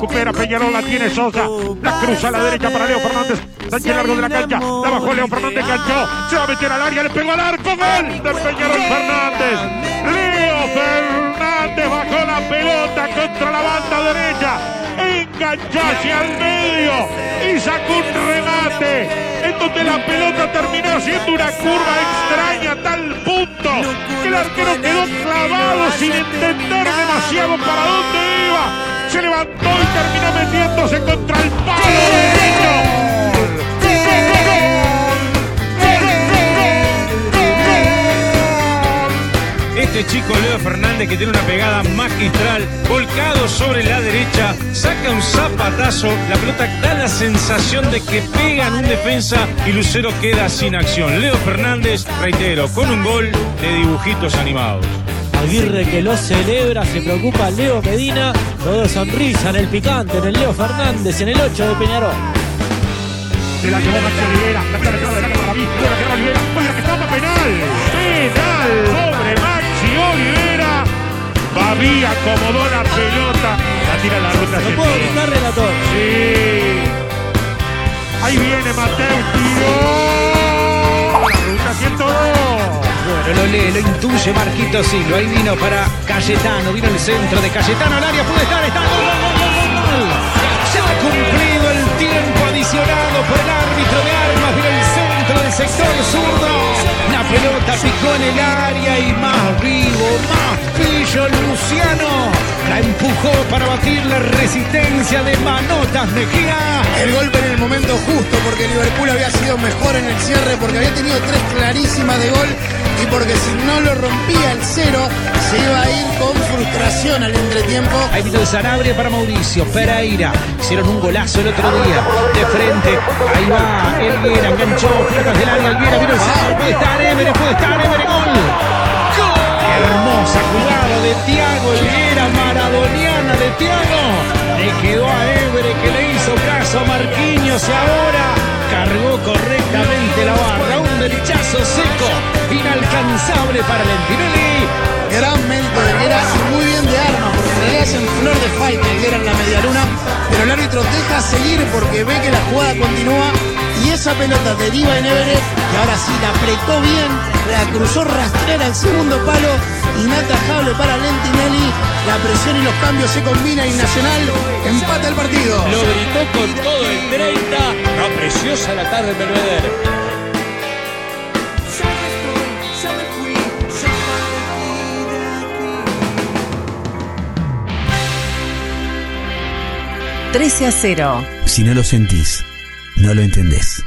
recupera Peñarol, la tiene Sosa. La cruza a la derecha para Leo Fernández. Sánchez largo de la cancha. La bajó Leo Fernández, ganchó. Se va a meter al área, le pegó al arco. Gol de Peñarol Fernández. Leo Fernández bajó la pelota contra la banda derecha. Enganchó hacia el medio y sacó un remate en donde la pelota terminó haciendo una curva extraña a tal punto que el arquero quedó clavado sin entender demasiado para dónde iba. Se levantó y terminó metiéndose contra el palo derecho. Este chico Leo Fernández que tiene una pegada magistral, volcado sobre la derecha, saca un zapatazo, la pelota da la sensación de que pega en un defensa y Lucero queda sin acción. Leo Fernández, reitero, con un gol de dibujitos animados. Aguirre que lo celebra, se preocupa Leo Medina, todo sonrisa en el picante, en el Leo Fernández, en el 8 de Peñarol. Se la llevó Maxi Olivera, la quedó de la para mí, la quedó Olivera, vaya que estaba penal, penal sobre Maxi Olivera. Babi acomodó la pelota, la tira a la ruta ¿Lo puedo 102. gritar, relator? Sí. Ahí viene Mateo, tiró. Lo lee, lo intuye Marquito Silva. Ahí vino para Cayetano, vino el centro de Cayetano al área, puede estar, está. Gol. Se ha cumplido el tiempo adicionado por el árbitro de armas, vino el centro del sector zurdo. La pelota picó en el área y más vivo, más pillo Luciano. La empujó para batir la resistencia de Manotas Mejía. El golpe en el momento justo porque Liverpool había sido mejor en el cierre porque había tenido tres clarísimas de gol y porque si no lo rompía el cero se iba a ir con frustración al entretiempo. Ahí vino el Sanabria para Mauricio Pereira. Hicieron un golazo el otro día. De frente. Ahí va Elguera. Enganchó. Pelotas del área. Elguera vino el centro. Puede estar Évere. Puede estar Évere. Gol. Hermosa jugada de Tiago Elguera. Maradoniana de Tiago. Le quedó a Évere que le hizo caso a Marquinhos Inalcanzable para Lentinelli. Gran mérito de Higuera y muy bien de armas porque en realidad es en flor de fight Higuera en la medialuna, pero el árbitro deja seguir porque ve que la jugada continúa y esa pelota deriva en Everett y ahora sí la apretó bien, la cruzó rastrera al segundo palo, inatajable para Lentinelli, la presión y los cambios se combinan y Nacional empata el partido. Lo gritó con todo el 30. No, preciosa la tarde en Belvedere. Trece a 0. Si no lo sentís, no lo entendés.